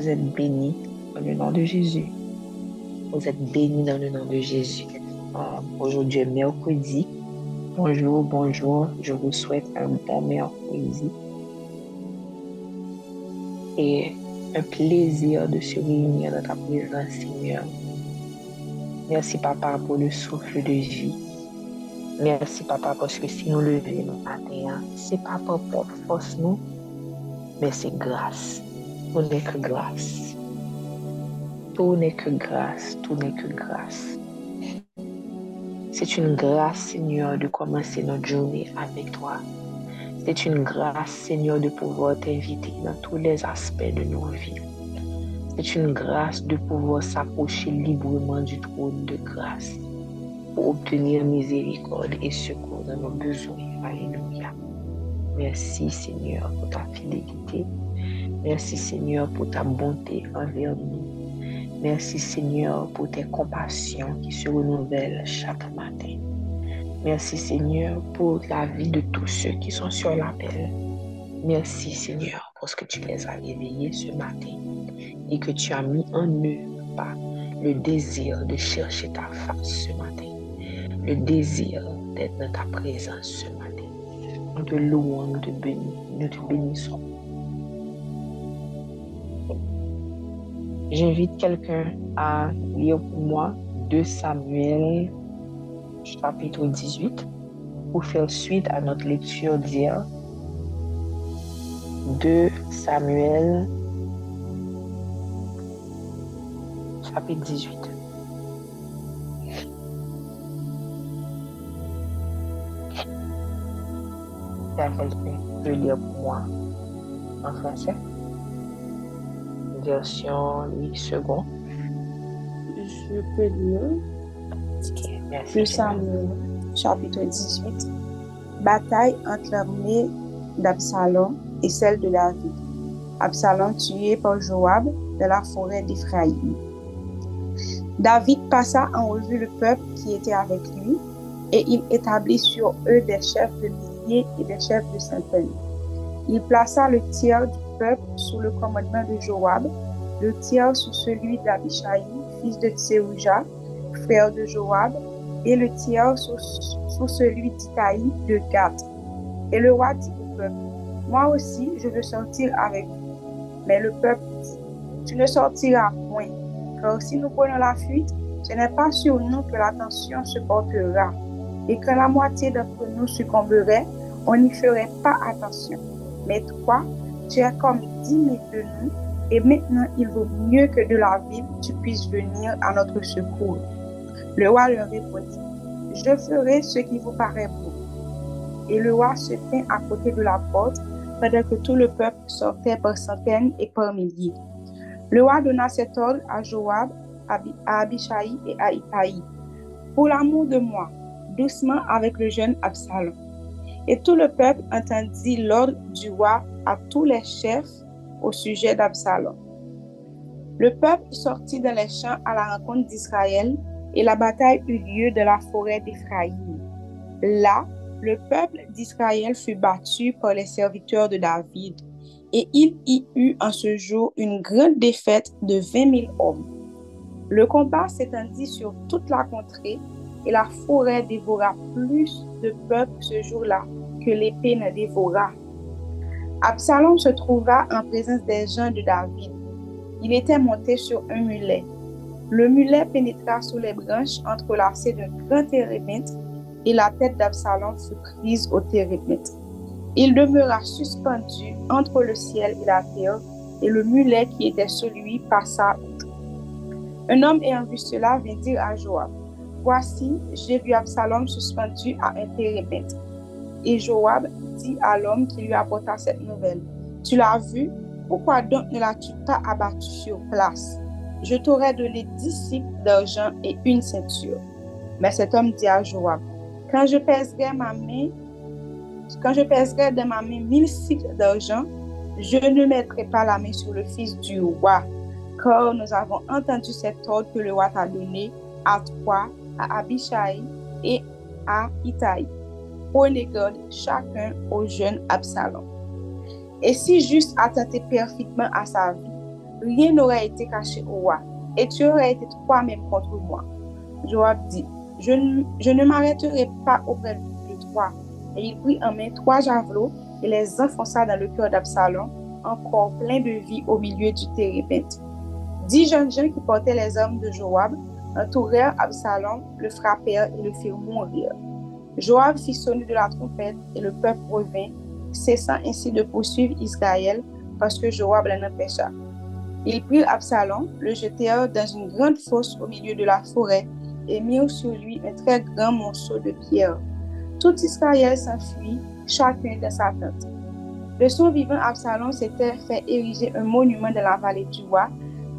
vous êtes bénie dans le nom de Jésus. Vous êtes bénie dans le nom de Jésus. Euh, aujourd'hui est mercredi. Bonjour, bonjour. Je vous souhaite un bon mercredi. Et un plaisir de se réunir dans ta présence, Seigneur. Merci, Papa, pour le souffle de vie. Merci, Papa, parce que si nous levons matin, c'est pas pour force nous, mais c'est grâce. Tout n'est que grâce. Tout n'est que grâce. Tout n'est que grâce. C'est une grâce, Seigneur, de commencer notre journée avec toi. C'est une grâce, Seigneur, de pouvoir t'inviter dans tous les aspects de nos vies. C'est une grâce de pouvoir s'approcher librement du trône de grâce pour obtenir miséricorde et secours dans nos besoins. Alléluia. Merci, Seigneur, pour ta fidélité. Merci Seigneur pour ta bonté envers nous. Merci Seigneur pour tes compassions qui se renouvellent chaque matin. Merci Seigneur pour la vie de tous ceux qui sont sur l'appel. Merci Seigneur parce que tu les as réveillés ce matin et que tu as mis en eux pas le désir de chercher ta face ce matin, le désir d'être dans ta présence ce matin. Nous te louons, nous te nous te bénissons. J'invite quelqu'un à lire pour moi 2 Samuel chapitre 18 pour faire suite à notre lecture d'hier. 2 Samuel chapitre 18. quelqu'un peut lire pour moi en français version 8 secondes. Je peux lire. merci. Samuel, chapitre 18. Bataille entre l'armée d'Absalom et celle de David. Absalom tué par Joab de la forêt d'Éphraïm. David passa en revue le peuple qui était avec lui et il établit sur eux des chefs de milliers et des chefs de centaines. Il plaça le tiers du peuple sous le commandement de Joab, le tiers sous celui d'Abishai, fils de Tseouja, frère de Joab, et le tiers sous, celui d'Itaï de Gath. Et le roi dit au peuple, Moi aussi, je veux sortir avec vous. Mais le peuple dit, Tu ne sortiras point, car si nous prenons la fuite, ce n'est pas sur nous que l'attention se portera. Et quand la moitié d'entre nous succomberait, on n'y ferait pas attention. Mais toi, tu es comme dix mille de nous, et maintenant il vaut mieux que de la ville tu puisses venir à notre secours. Le roi leur répondit, je ferai ce qui vous paraît bon. Et le roi se tint à côté de la porte, pendant que tout le peuple sortait par centaines et par milliers. Le roi donna cet ordre à Joab, à Abishai et à Itaï. Pour l'amour de moi, doucement avec le jeune Absalom. Et tout le peuple entendit l'ordre du roi à tous les chefs au sujet d'Absalom. Le peuple sortit dans les champs à la rencontre d'Israël et la bataille eut lieu dans la forêt d'Éphraïm. Là, le peuple d'Israël fut battu par les serviteurs de David et il y eut en ce jour une grande défaite de vingt mille hommes. Le combat s'étendit sur toute la contrée et la forêt dévora plus de peuple ce jour-là que l'épée ne dévora. Absalom se trouva en présence des gens de David. Il était monté sur un mulet. Le mulet pénétra sous les branches entrelacées d'un grand térébinthe et la tête d'Absalom fut prise au térébinthe. Il demeura suspendu entre le ciel et la terre et le mulet qui était sur lui passa outre. Un homme ayant vu cela vint dire à Joab, Voici, j'ai vu Absalom suspendu à un térébinthe. Et Joab dit à l'homme qui lui apporta cette nouvelle, Tu l'as vu, pourquoi donc ne l'as-tu pas abattu sur place? Je t'aurais donné dix cycles d'argent et une ceinture. Mais cet homme dit à Joab, Quand je pèserai quand je pèserai de ma main mille cycles d'argent, je ne mettrai pas la main sur le fils du roi, car nous avons entendu cet ordre que le roi t'a donné à toi, à Abishai et à Itaï prenez garde chacun au jeune Absalom. Et si juste attentait perfidement à sa vie, rien n'aurait été caché au roi, et tu aurais été toi-même contre moi. Joab dit, je, ne m'arrêterai pas auprès de toi. Et il prit en main trois javelots et les enfonça dans le cœur d'Absalom, encore plein de vie au milieu du térébinthe. Dix jeunes gens qui portaient les hommes de Joab entourèrent Absalom, le frappèrent et le firent mourir. Joab fit sonner de la trompette et le peuple revint, cessant ainsi de poursuivre Israël parce que Joab l'en empêcha. Ils prirent Absalom, le jetèrent dans une grande fosse au milieu de la forêt et mirent sur lui un très grand morceau de pierre. Tout Israël s'enfuit, chacun dans sa tente. De son vivant, Absalom s'était fait ériger un monument dans la vallée du roi,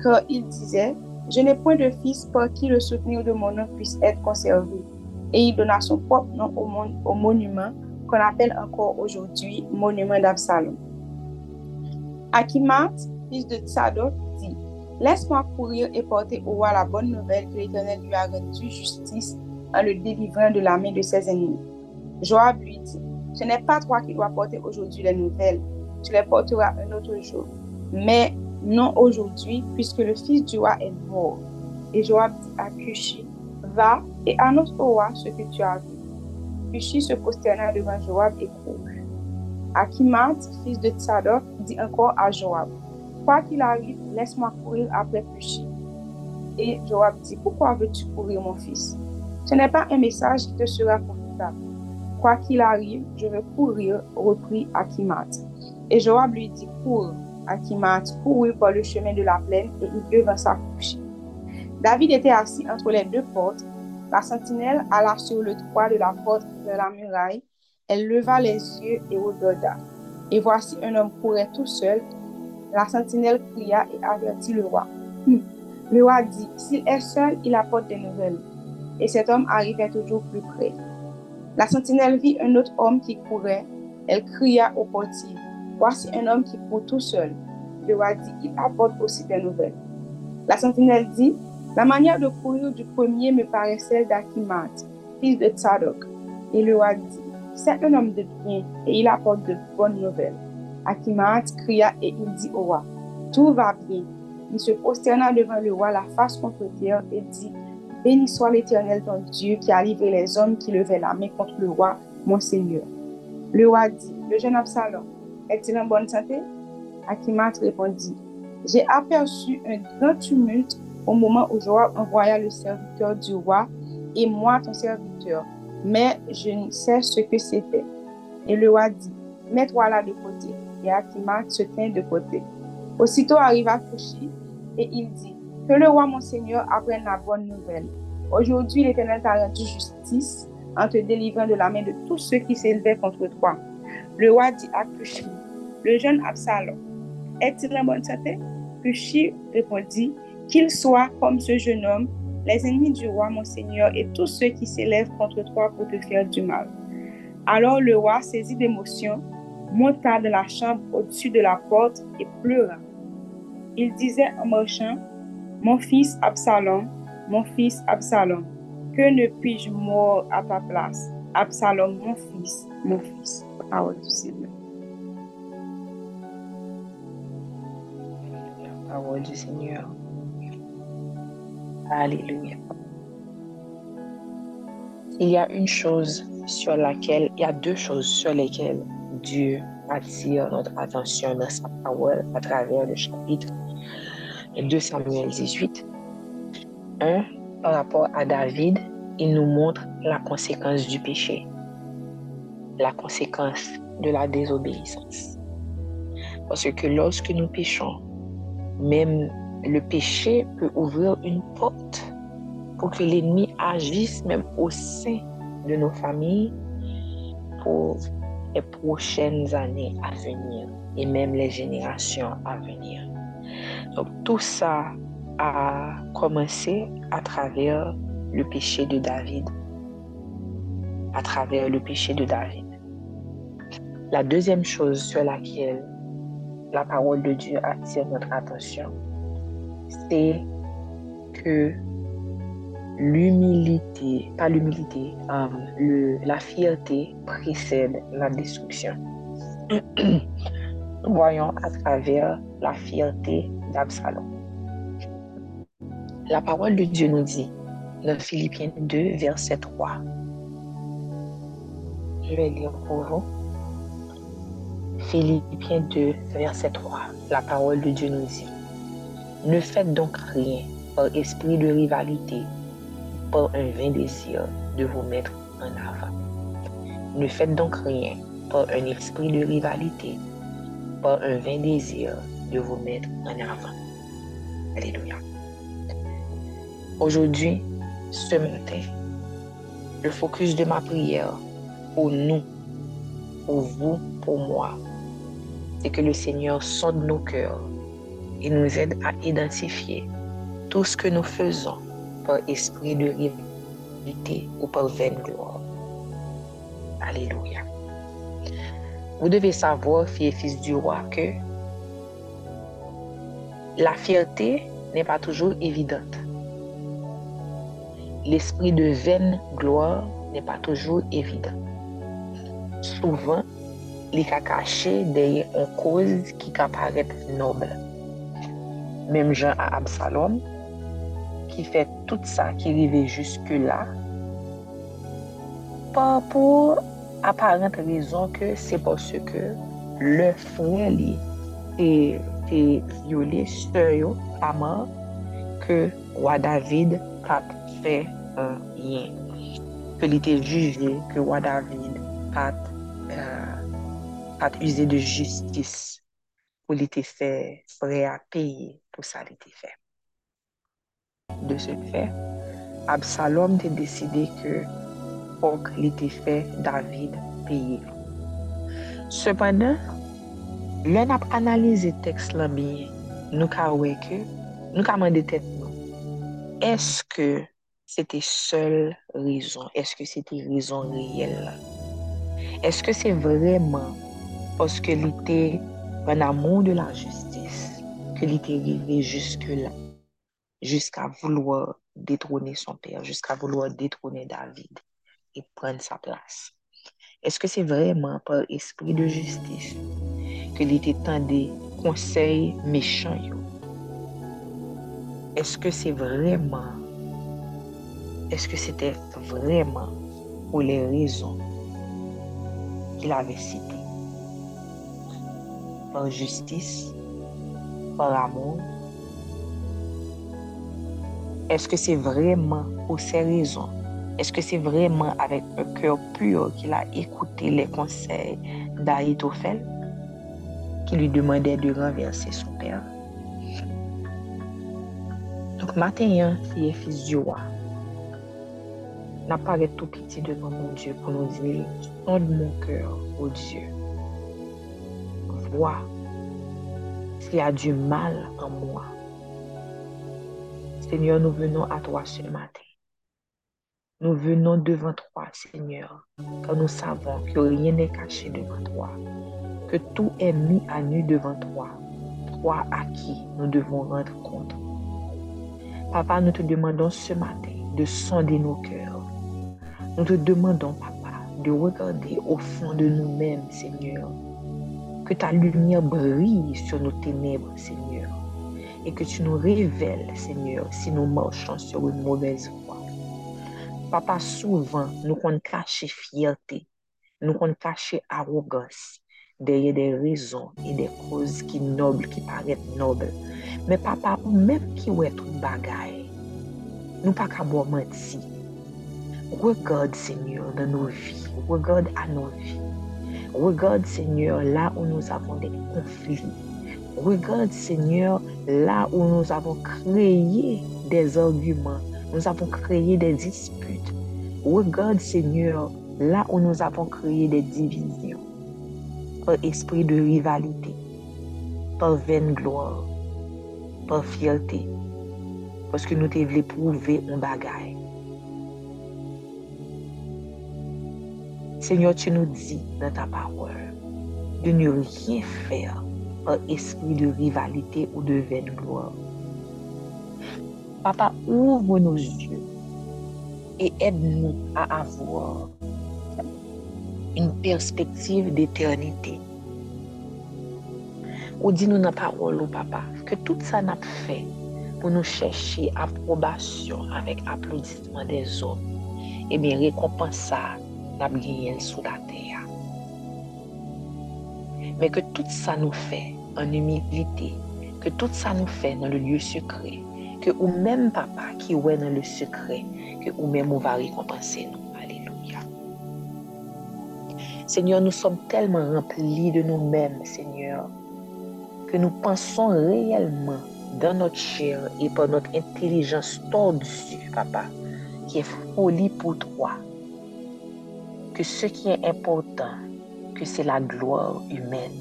car il disait Je n'ai point de fils par qui le soutenir de mon nom puisse être conservé. Et il donna son propre nom au, au monument qu'on appelle encore aujourd'hui monument d'Absalom. Akimat, fils de Tsadok, dit Laisse-moi courir et porter au roi la bonne nouvelle que l'Éternel lui a rendu justice en le délivrant de la main de ses ennemis. Joab lui dit Ce n'est pas toi qui dois porter aujourd'hui les nouvelles, tu les porteras un autre jour. Mais non aujourd'hui, puisque le fils du roi est mort. Et Joab dit à Cushi Va et annonce au roi ce que tu as vu. Cushi se prosterna devant Joab et courut. Akimat, fils de Tsadok, dit encore à Joab Quoi qu'il arrive, laisse-moi courir après Cushi. Et Joab dit Pourquoi veux-tu courir, mon fils? Ce n'est pas un message qui te sera confortable. Quoi qu'il arrive, je veux courir, reprit Akimat. Et Joab lui dit Cours. Akimat courut par le chemin de la plaine et il devint sa coucher. David était assis entre les deux portes. La sentinelle alla sur le toit de la porte de la muraille. Elle leva les yeux et regarda. Et voici un homme courait tout seul. La sentinelle cria et avertit le roi. Hum. Le roi dit, s'il est seul, il apporte des nouvelles. Et cet homme arrivait toujours plus près. La sentinelle vit un autre homme qui courait. Elle cria au portier. Voici un homme qui court tout seul. Le roi dit, il apporte aussi des nouvelles. La sentinelle dit, la manière de courir du premier me paraît celle d'Akimat, fils de Tzadok. Et le roi dit, c'est un homme de bien et il apporte de bonnes nouvelles. Akimat cria et il dit au roi, tout va bien. Il se prosterna devant le roi la face contre terre et dit, Béni soit l'Éternel ton Dieu qui a livré les hommes qui levaient la main contre le roi, mon Seigneur. Le roi dit, le jeune Absalom, est-il en bonne santé Akimat répondit, j'ai aperçu un grand tumulte au moment où Joab envoya le serviteur du roi et moi ton serviteur, mais je ne sais ce que c'était. Et le roi dit, mets-toi là de côté. Et Akimat se tint de côté. Aussitôt arriva Kushi et il dit, que le roi mon Seigneur apprenne la bonne nouvelle. Aujourd'hui, l'Éternel t'a rendu justice en te délivrant de la main de tous ceux qui s'élevaient contre toi. Le roi dit à Kushi, le jeune Absalom, est-il en bonne santé? Kushi répondit, qu'il soit comme ce jeune homme, les ennemis du roi, mon Seigneur, et tous ceux qui s'élèvent contre toi pour te faire du mal. Alors le roi, saisi d'émotion, monta de la chambre au-dessus de la porte et pleura. Il disait en marchant, mon fils Absalom, mon fils Absalom, que ne puis-je mourir à ta place? Absalom, mon fils, mon fils. Du Seigneur. Du Seigneur. Alléluia. Il y a une chose sur laquelle, il y a deux choses sur lesquelles Dieu attire notre attention dans sa parole à travers le chapitre 2 Samuel 18. Un, par rapport à David, il nous montre la conséquence du péché, la conséquence de la désobéissance. Parce que lorsque nous péchons, même le péché peut ouvrir une porte pour que l'ennemi agisse même au sein de nos familles pour les prochaines années à venir et même les générations à venir. Donc tout ça a commencé à travers le péché de David. À travers le péché de David. La deuxième chose sur laquelle la parole de Dieu attire notre attention, c'est que l'humilité, pas l'humilité, euh, la fierté précède la destruction. Voyons à travers la fierté d'Absalom. La parole de Dieu nous dit dans Philippiens 2, verset 3. Je vais lire pour vous. Philippiens 2, verset 3. La parole de Dieu nous dit, Ne faites donc rien par esprit de rivalité, par un vain désir de vous mettre en avant. Ne faites donc rien par un esprit de rivalité, par un vain désir de vous mettre en avant. Alléluia. Aujourd'hui, ce matin, le focus de ma prière pour nous, pour vous, pour moi, c'est que le Seigneur sonde nos cœurs et nous aide à identifier tout ce que nous faisons par esprit de rivalité ou par vaine gloire. Alléluia. Vous devez savoir, filles et fils du roi, que la fierté n'est pas toujours évidente. L'esprit de vaine gloire n'est pas toujours évident. Souvent, li ka kache deye an koz ki ka paret noble. Mem jan a Absalom, ki fe tout sa ki rive juske la, pa pou aparent rezon ke se pos ke le fwen li te, te yole se yo aman ke wa David pat fe euh, an yen. Ke li te juje ke wa David pat an uh, pat use de justis pou li te fe pre a peye pou sa li te fe. De se fe, Absalom te deside ke ok li te fe David peye. Sepanan, lè nap analize tekst la biye, nou ka weke, nou ka mande tet nou. Eske se te sol rizon? Eske se te rizon riyel la? Eske se vreman poske li te an amon de la li te rive juske la, juska vouloa detrone son per, juska vouloa detrone David, e pren sa plas. Eske se vreman par espri de justis, ke li te tan de konsey mechan yo? Eske se vreman, eske se te vreman pou le rezon ki la ve site? Par justice, par amour? Est-ce que c'est vraiment pour ces raisons? Est-ce que c'est vraiment avec un cœur pur qu'il a écouté les conseils d'Aïtophel qui lui demandait de renverser son père? Donc, matin, fille et fils du roi, n'apparaît tout petit devant mon Dieu pour nous dire, sonde mon cœur, ô Dieu? Vois s'il y a du mal en moi. Seigneur, nous venons à toi ce matin. Nous venons devant toi, Seigneur, car nous savons que rien n'est caché devant toi, que tout est mis à nu devant toi, toi à qui nous devons rendre compte. Papa, nous te demandons ce matin de sonder nos cœurs. Nous te demandons, Papa, de regarder au fond de nous-mêmes, Seigneur, Que ta lumière brille sur nos ténèbres, Seigneur. Et que tu nous révèles, Seigneur, si nous marchons sur une mauvaise voie. Papa, souvent, nous qu'on cache fierté, nous qu'on cache arrogance derrière des raisons et des causes qui nobles, qui paraissent nobles. Mais papa, ou même qui est tout bagaille, nous pas qu'à boire menti. Regarde, Seigneur, dans nos vies. Regarde à nos vies. Regarde, Seigneur, là où nous avons des conflits. Regarde, Seigneur, là où nous avons créé des arguments. Nous avons créé des disputes. Regarde, Seigneur, là où nous avons créé des divisions. Par esprit de rivalité, par vaine gloire, par fierté. Parce que nous te voulons prouver un bagaille. Seigneur, tu nous dis dans ta parole de ne rien faire par esprit de rivalité ou de vaine gloire. Papa, ouvre nos yeux et aide-nous à avoir une perspective d'éternité. Ou dis-nous dans la parole, papa, que tout ça n'a fait pour nous chercher approbation avec applaudissement des hommes, et bien récompense n'a gagné sous la terre. Mais que tout ça nous fait en humilité, que tout ça nous fait dans le lieu secret, que ou même papa qui est dans le secret, que ou même on va récompenser nous. Alléluia. Seigneur, nous sommes tellement remplis de nous-mêmes, Seigneur, que nous pensons réellement dans notre chair et par notre intelligence tordue, papa, qui est folie pour toi, que ce qui est important, que c'est la gloire humaine.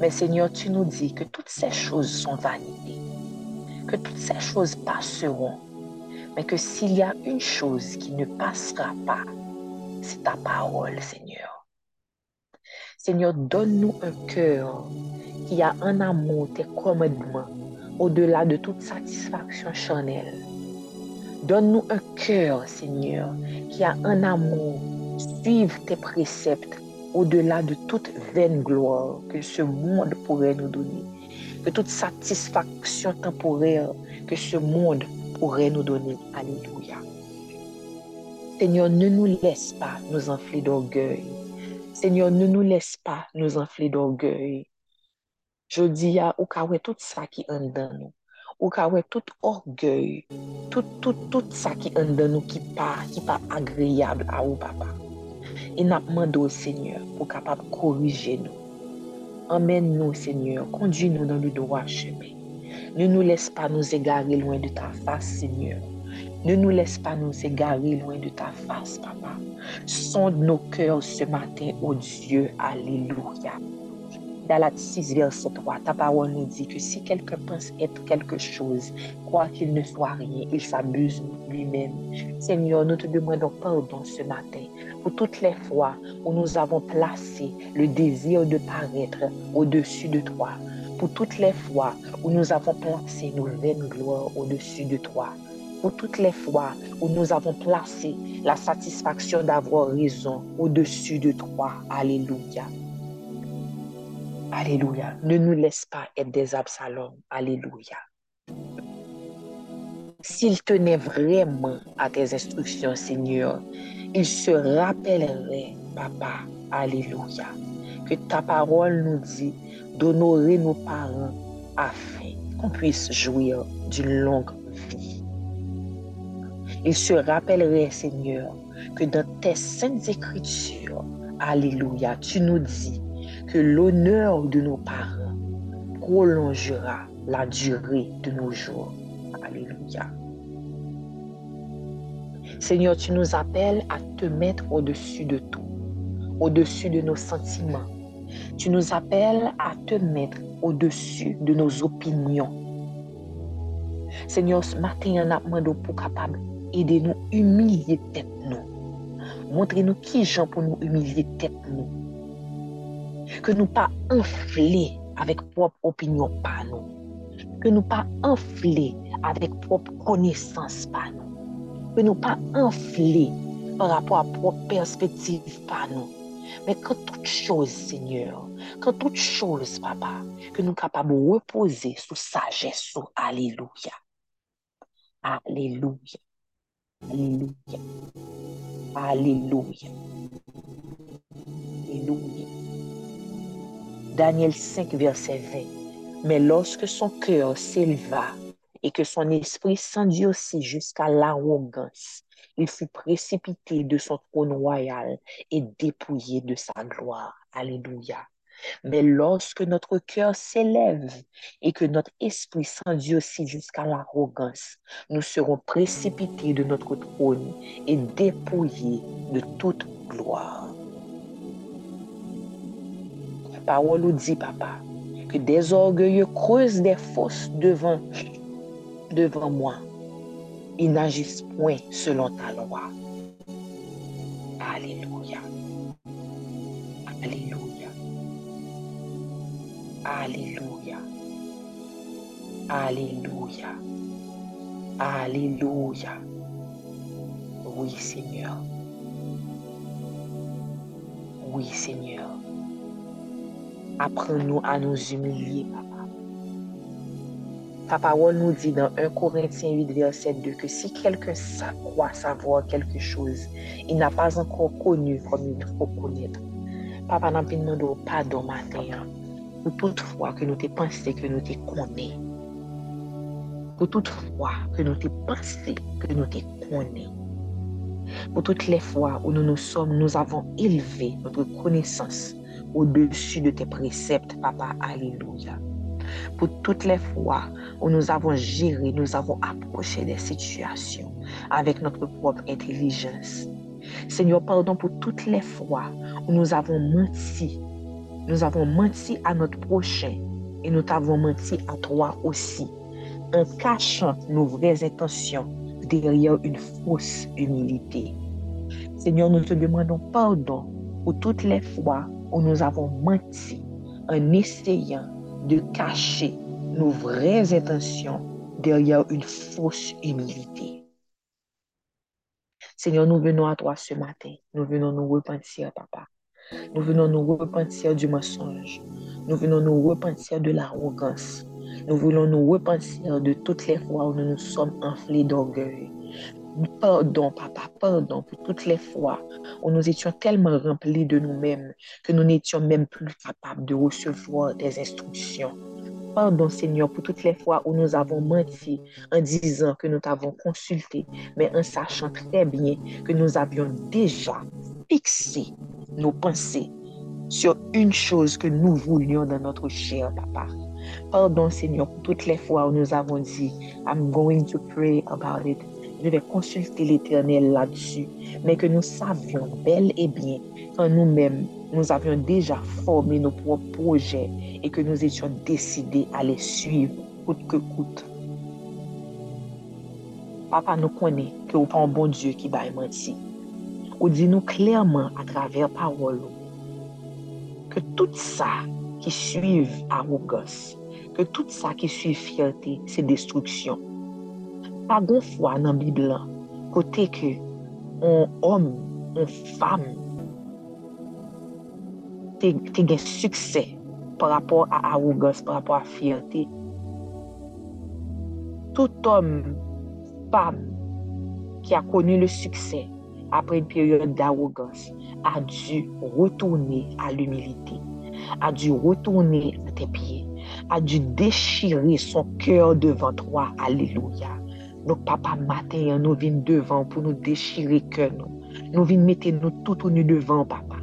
Mais Seigneur, tu nous dis que toutes ces choses sont vanité, que toutes ces choses passeront, mais que s'il y a une chose qui ne passera pas, c'est ta parole, Seigneur. Seigneur, donne-nous un cœur qui a un amour, tes commandements, au-delà de toute satisfaction charnelle. Donne-nous un cœur, Seigneur, qui a un amour, suive tes préceptes au-delà de toute vaine gloire que ce monde pourrait nous donner, que toute satisfaction temporaire que ce monde pourrait nous donner. Alléluia. Seigneur, ne nous laisse pas nous enfler d'orgueil. Seigneur, ne nous laisse pas nous enfler d'orgueil. Je dis à ou tout ça qui dans nous. Ou tout orgueil, tout, tout, tout ça qui est dans nous qui pas, qui pas agréable à vous, papa. Nous demandons au Seigneur pour capable corriger nous. Emmène-nous, Seigneur, conduis-nous dans le droit chemin. Ne nous laisse pas nous égarer loin de ta face, Seigneur. Ne nous laisse pas nous égarer loin de ta face, Papa. Sonde nos cœurs ce matin, ô Dieu. Alléluia. Galates 6, verset 3, ta parole nous dit que si quelqu'un pense être quelque chose, croit qu'il ne soit rien, il s'abuse lui-même. Seigneur, nous te demandons pardon ce matin pour toutes les fois où nous avons placé le désir de paraître au-dessus de toi, pour toutes les fois où nous avons placé nos vaines gloires au-dessus de toi, pour toutes les fois où nous avons placé la satisfaction d'avoir raison au-dessus de toi. Alléluia. Alléluia. Ne nous laisse pas être des Absalom. Alléluia. S'il tenait vraiment à tes instructions, Seigneur, il se rappellerait, Papa, Alléluia, que ta parole nous dit d'honorer nos parents afin qu'on puisse jouir d'une longue vie. Il se rappellerait, Seigneur, que dans tes saintes écritures, Alléluia, tu nous dis que l'honneur de nos parents prolongera la durée de nos jours. Alléluia. Seigneur, tu nous appelles à te mettre au-dessus de tout, au-dessus de nos sentiments. Tu nous appelles à te mettre au-dessus de nos opinions. Seigneur, ce matin, on a demandé pour capable aider nous humilier tête nous. Montrez-nous qui gens pour nous humilier tête nous que nous pas enflés avec propre opinion par nous, que nous pas enflés avec propre connaissance par nous, que nous pas enflés par rapport à propre perspective par nous, mais que toute chose, Seigneur, que toute chose, Papa, que nous capables de reposer sous sagesse. Alléluia. Alléluia. Alléluia. Alléluia. Daniel 5, verset 20. Mais lorsque son cœur s'éleva et que son esprit s'endurcit jusqu'à l'arrogance, il fut précipité de son trône royal et dépouillé de sa gloire. Alléluia. Mais lorsque notre cœur s'élève et que notre esprit s'endurcit jusqu'à l'arrogance, nous serons précipités de notre trône et dépouillés de toute gloire parole nous dit, papa, que des orgueilleux creusent des fosses devant, devant moi. Ils n'agissent point selon ta loi. Alléluia. Alléluia. Alléluia. Alléluia. Alléluia. Oui, Seigneur. Oui, Seigneur. Apprends-nous à nous humilier, papa. Ta parole nous dit dans 1 Corinthiens 8, verset 2 que si quelqu'un croit savoir quelque chose, il n'a pas encore connu comme il faut connaître. Papa, nous demandons pardon matin pour toute fois que nous t'ai pensé que nous t'ai connais. Pour que nous t'ai pensé que nous t'ai connais. Pour toutes les fois où nous nous sommes, nous avons élevé notre connaissance au-dessus de tes préceptes, Papa. Alléluia. Pour toutes les fois où nous avons géré, nous avons approché des situations avec notre propre intelligence. Seigneur, pardon pour toutes les fois où nous avons menti. Nous avons menti à notre prochain et nous t'avons menti à toi aussi, en cachant nos vraies intentions derrière une fausse humilité. Seigneur, nous te demandons pardon pour toutes les fois où nous avons menti en essayant de cacher nos vraies intentions derrière une fausse humilité. Seigneur, nous venons à toi ce matin. Nous venons nous repentir, Papa. Nous venons nous repentir du mensonge. Nous venons nous repentir de l'arrogance. Nous voulons nous repentir de toutes les fois où nous nous sommes enflés d'orgueil. Pardon, papa, pardon pour toutes les fois où nous étions tellement remplis de nous-mêmes que nous n'étions même plus capables de recevoir des instructions. Pardon, Seigneur, pour toutes les fois où nous avons menti en disant que nous t'avons consulté, mais en sachant très bien que nous avions déjà fixé nos pensées sur une chose que nous voulions dans notre chair, papa. Pardon, Seigneur, pour toutes les fois où nous avons dit, I'm going to pray about it je vais consulter l'Éternel là-dessus, mais que nous savions bel et bien qu'en nous-mêmes, nous avions déjà formé nos propres projets et que nous étions décidés à les suivre coûte que coûte. Papa nous connaît que pas un bon Dieu qui va mentir. Ou dit-nous clairement à travers parole que tout ça qui suit arrogance, que tout ça qui suit fierté, c'est destruction. pa bon fwa nan Bibla, kote ke on om, on fam, te, te gen suksè par rapport a arrogans, par rapport a fiertè. Tout om, fam, ki a konu le suksè apre yon peryode d'arrogans, a dû retourner à l'humilité, a dû retourner à tes pieds, a dû déchirer son cœur devant toi. Alléluia. Nou papa maten, nou vin devan pou nou deshire ke nou. Nou vin mette nou tout ou nou devan, papa.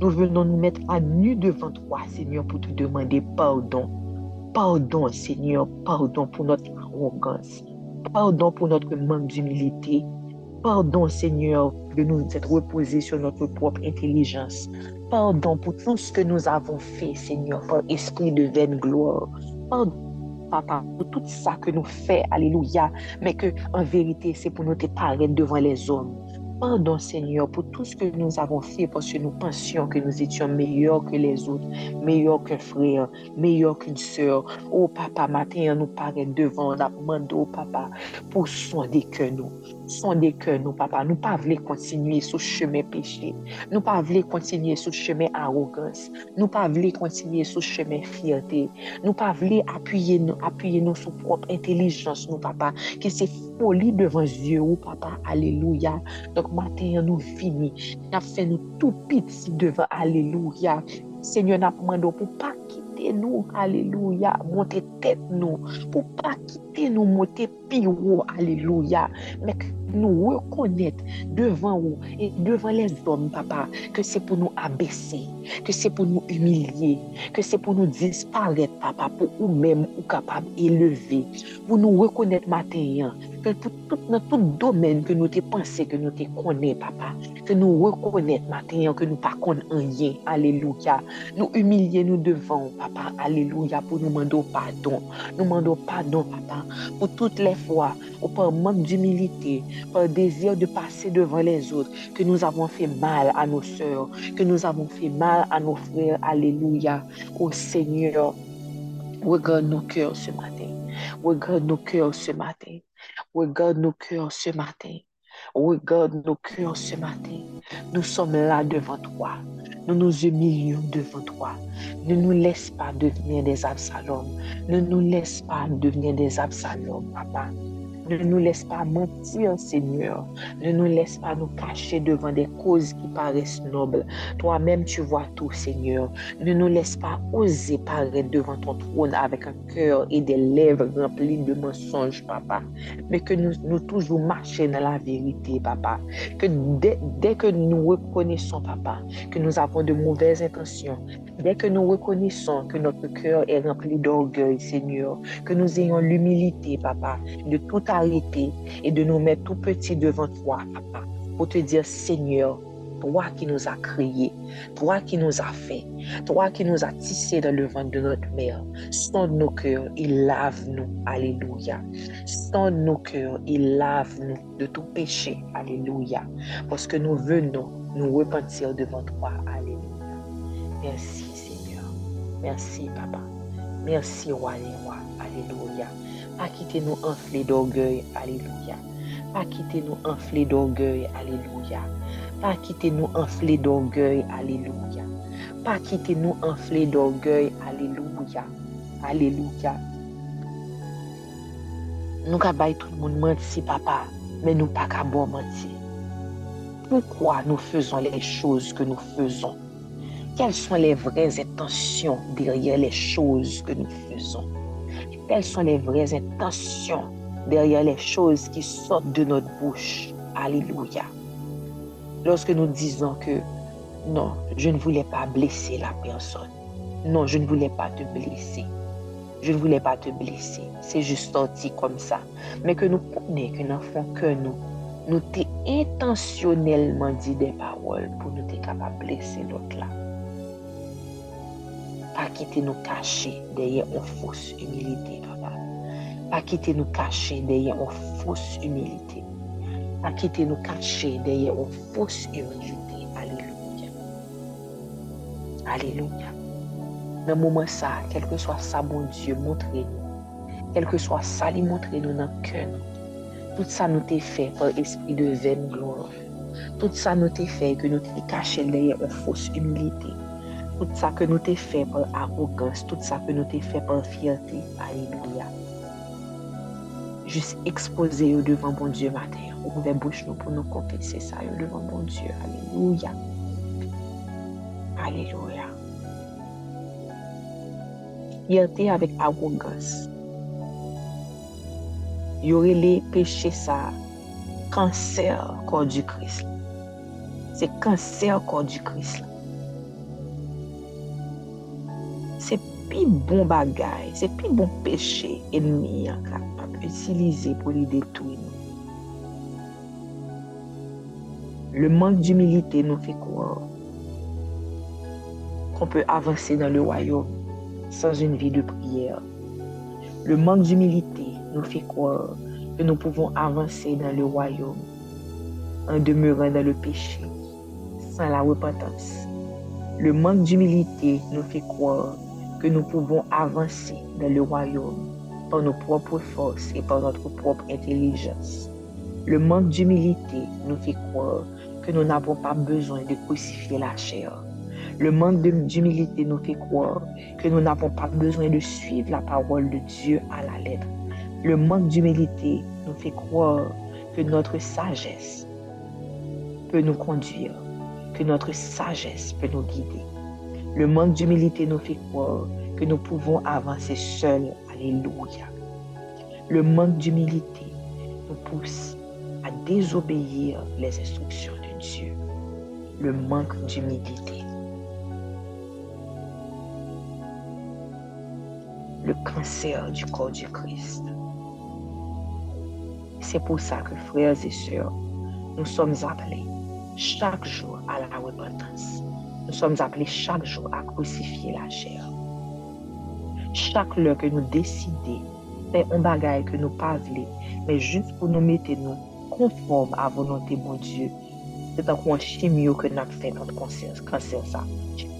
Nou venon nou mette a nou devan toa, Seigneur, pou te demande pardon. Pardon, Seigneur, pardon pou notre arrogance. Pardon pou notre manque d'humilité. Pardon, Seigneur, de nous être reposés sur notre propre intelligence. Pardon pour tout ce que nous avons fait, Seigneur, par esprit de vaine gloire. Pardon. Papa, pour tout ça que nous faisons, alléluia, mais que en vérité, c'est pour nous te paraître devant les hommes. Pardon Seigneur pour tout ce que nous avons fait parce que nous pensions que nous étions meilleurs que les autres, meilleurs qu'un frère, meilleurs qu'une sœur. Oh papa, matin, nous paraît devant, la demande au papa pour soigner que nous. Soigner que nous, papa. Nous pas voulons continuer sur chemin péché. Nous pas voulons continuer sur chemin arrogance. Nous pas voulons continuer sur chemin fierté. Nous pas voulons appuyer nous, appuyer nous sur propre intelligence, nous, papa. Que c'est folie devant Dieu, oh papa. Alléluia. Donc, matin, nous fini. Nous fait nous tout petit devant. Alléluia. Seigneur, nous demandons pour pas quitter nous. Alléluia. Monter tête nous. Pour quitter nous, monter pire. Alléluia. Mais nous reconnaître devant vous et devant les hommes, papa, que c'est pour nous abaisser, que c'est pour nous humilier, que c'est pour nous disparaître, papa, pour nous-mêmes ou capables d'élever, pour nous reconnaître matin, que pour tout, dans tout domaine que nous te pensé, que nous te connaissons, papa, que nous reconnaître matin, que nous pas rien, alléluia, nous humilier nous devant, papa, alléluia, pour nous demander pardon, nous demandons pardon, papa, pour toutes les fois, ou par manque d'humilité, par désir de passer devant les autres, que nous avons fait mal à nos sœurs, que nous avons fait mal à nos frères. Alléluia. Au Seigneur, regarde nos cœurs ce matin. Regarde nos cœurs ce matin. Regarde nos cœurs ce matin. Regarde nos cœurs ce matin. Nous sommes là devant toi. Nous nous humilions devant toi. Ne nous laisse pas devenir des Absalom. Ne nous laisse pas devenir des Absalom, papa. Ne nous laisse pas mentir, Seigneur. Ne nous laisse pas nous cacher devant des causes qui paraissent nobles. Toi-même, tu vois tout, Seigneur. Ne nous laisse pas oser paraître devant ton trône avec un cœur et des lèvres remplies de mensonges, papa. Mais que nous, nous toujours marchions dans la vérité, papa. Que dès, que nous reconnaissons, papa, que nous avons de mauvaises intentions, dès que nous reconnaissons que notre cœur est rempli d'orgueil, Seigneur, que nous ayons l'humilité, papa, de tout arrêter et de nous mettre tout petits devant toi, papa, pour te dire, Seigneur, toi qui nous as créés, toi qui nous as fait, toi qui nous as tissés dans le ventre de notre mère, sonde nos cœurs et lave-nous. Alléluia. Sonde nos cœurs et lave-nous de tout péché. Alléluia. Parce que nous venons nous repentir devant toi. Alléluia. Merci Seigneur. Merci Papa. Merci Roi et Roi. Alléluia. Pas quitter nous enflés d'orgueil. Alléluia. Pas quitter nous enflés d'orgueil. Alléluia. Pas quitter nous enflés d'orgueil. Alléluia. Pas quitter nous enflés d'orgueil. Alléluia. Alléluia. Nous bay tout le monde menti, papa, mais nous pas qu'à bon mentir. Pourquoi nous faisons les choses que nous faisons? Quelles sont les vraies intentions derrière les choses que nous faisons? Quelles sont les vraies intentions derrière les choses qui sortent de notre bouche? Alléluia. Lorsque nous disons que non, je ne voulais pas blesser la personne. Non, je ne voulais pas te blesser. Je ne voulais pas te blesser. C'est juste sorti comme ça. Mais que nous connaissons que nous, nous t'ai intentionnellement dit des paroles pour nous être capables de blesser l'autre là. pa kite nou kache deye an fos humilite, papa. Pa kite nou kache deye an fos humilite. Pa kite nou kache deye an fos humilite. Aleluya. Aleluya. Nan mouman sa, kelke swa sa bon Diyo montre nou, kelke swa sa li montre nou nan kè nou, tout sa nou te fè par espri de ven glorou. Tout sa nou te fè ke nou te kache deye an fos humilite. tout sa ke nou te fe pou arrogans, tout sa ke nou te fe pou fierté, aleluya. Jus expose yo devan bon Diyo mater, ouve bouch nou pou nou konfese sa yo devan bon Diyo, aleluya. Aleluya. Fierté avèk arrogans. Yore le peche sa kanser kor di kris la. Se kanser kor di kris la. Plus bon bagage, c'est plus bon péché ennemi capable utiliser pour les détruire. Le manque d'humilité nous fait croire qu'on peut avancer dans le royaume sans une vie de prière. Le manque d'humilité nous fait croire que nous pouvons avancer dans le royaume en demeurant dans le péché, sans la repentance. Le manque d'humilité nous fait croire que nous pouvons avancer dans le royaume par nos propres forces et par notre propre intelligence. Le manque d'humilité nous fait croire que nous n'avons pas besoin de crucifier la chair. Le manque d'humilité nous fait croire que nous n'avons pas besoin de suivre la parole de Dieu à la lettre. Le manque d'humilité nous fait croire que notre sagesse peut nous conduire, que notre sagesse peut nous guider. Le manque d'humilité nous fait croire que nous pouvons avancer seuls. Alléluia. Le manque d'humilité nous pousse à désobéir les instructions de Dieu. Le manque d'humilité. Le cancer du corps du Christ. C'est pour ça que, frères et sœurs, nous sommes appelés chaque jour à la repentance. nous sommes appelés chaque jour à crucifier la chair. Chaque l'heure que nous décidons, faire un bagage que nous parlons, mais juste pour nous mettre nous conformes à la volonté de mon Dieu, c'est encore un chimio que nous fait notre conscience, cancer ça.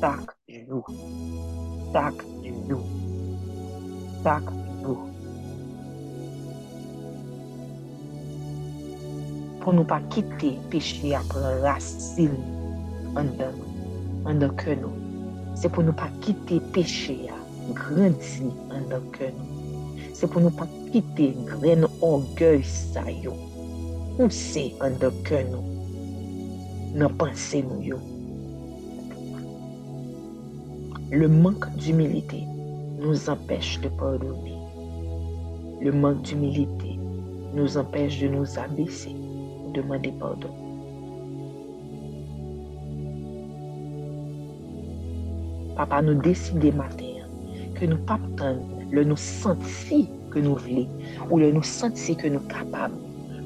Chaque jour. Chaque jour. Chaque jour. Pour ne pas quitter péché après racine en nous. De que nous. C'est pour nous pas quitter péché à grandir en de que nous. C'est pour nous pas quitter grain orgueil ça yo. Pousser en de que nous. Nos pensées nous yo. Le manque d'humilité nous empêche de pardonner. Le manque d'humilité nous empêche de nous abaisser demander pardon. papa nou deside mater, ke nou pap tan le nou senti ke nou vle, ou le nou senti ke nou kapab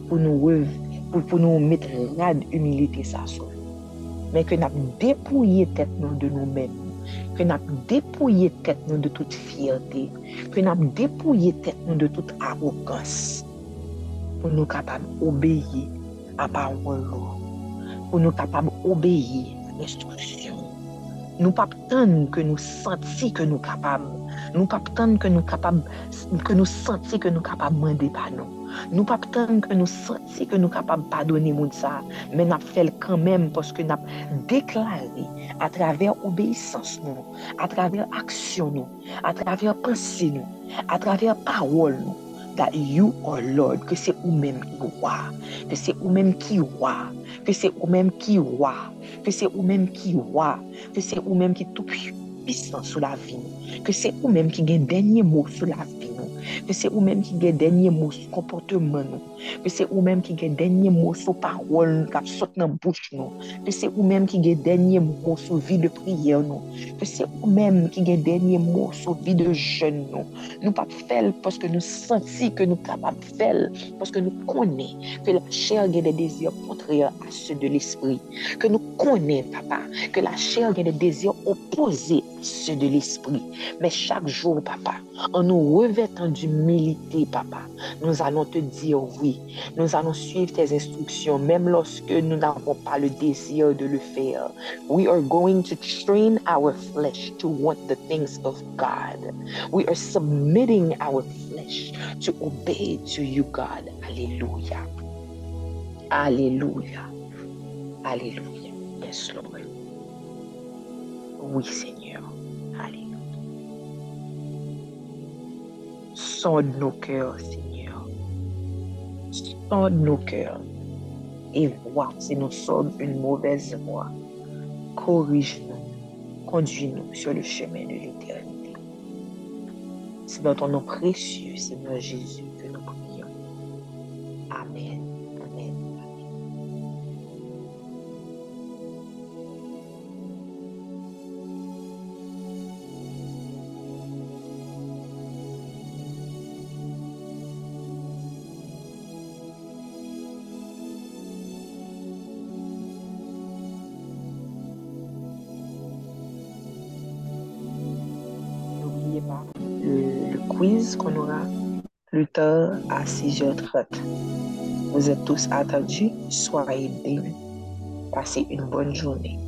pou nou wev, pou, pou nou met rad humilite sa sou. Men ke nap depouye tet nou de nou men, ke nap depouye tet nou de tout fierté, ke nap depouye tet nou de tout arrogans, pou nou kapab obeye a parol lor, pou nou kapab obeye instruksyon. Nou pap tan ke nou santi ke nou kapab. Nou pap tan ke nou kapab, ke nou santi ke nou kapab mande pa nou. Nou pap tan ke nou santi ke nou kapab padone moun sa. Men ap fel kanmem poske nap deklari a traver obeysans nou, a traver aksyon nou, a traver pensi nou, a traver parol nou. Da you or Lord, ke se ou menm ki wwa, ke se ou menm ki wwa. que c'est vous-même qui roi, que c'est vous-même qui roi, que c'est vous-même qui tout puissant sur la vie, que c'est vous-même qui gagne dernier mot sur la vie. Que c'est vous-même qui gagne dernier mot sur comportement que c'est vous-même qui gagne dernier mot sur parole qui saute dans bouche que c'est vous-même qui gagne dernier mot sur vie de prière que c'est vous-même qui gagne dernier mot sur vie de jeûne nous. Nous pas faire parce que nous sentons que nous capables de faire parce que nous connaissons que la chair a des désirs contraires à ceux de l'esprit, que nous connaissons papa que la chair a des désirs opposés à ceux de l'esprit. Mais chaque jour papa, en nous revêtant d'humilité, papa, nous allons te dire oui. Nous allons suivre tes instructions, même lorsque nous n'avons pas le désir de le faire. We are going to train our flesh to want the things of God. We are submitting our flesh to obey to you, God. Alléluia. Alléluia. Alléluia. Yes, Lord. Oui, Seigneur. Sonde nos cœurs, Seigneur. Sonde nos cœurs et vois si nous sommes une mauvaise voie. Corrige-nous, conduis-nous sur le chemin de l'éternité. C'est dans ton nom précieux, Seigneur Jésus, que nous prions. Amen. Vous êtes tous attendus. Soyez bénis. Passez une bonne journée.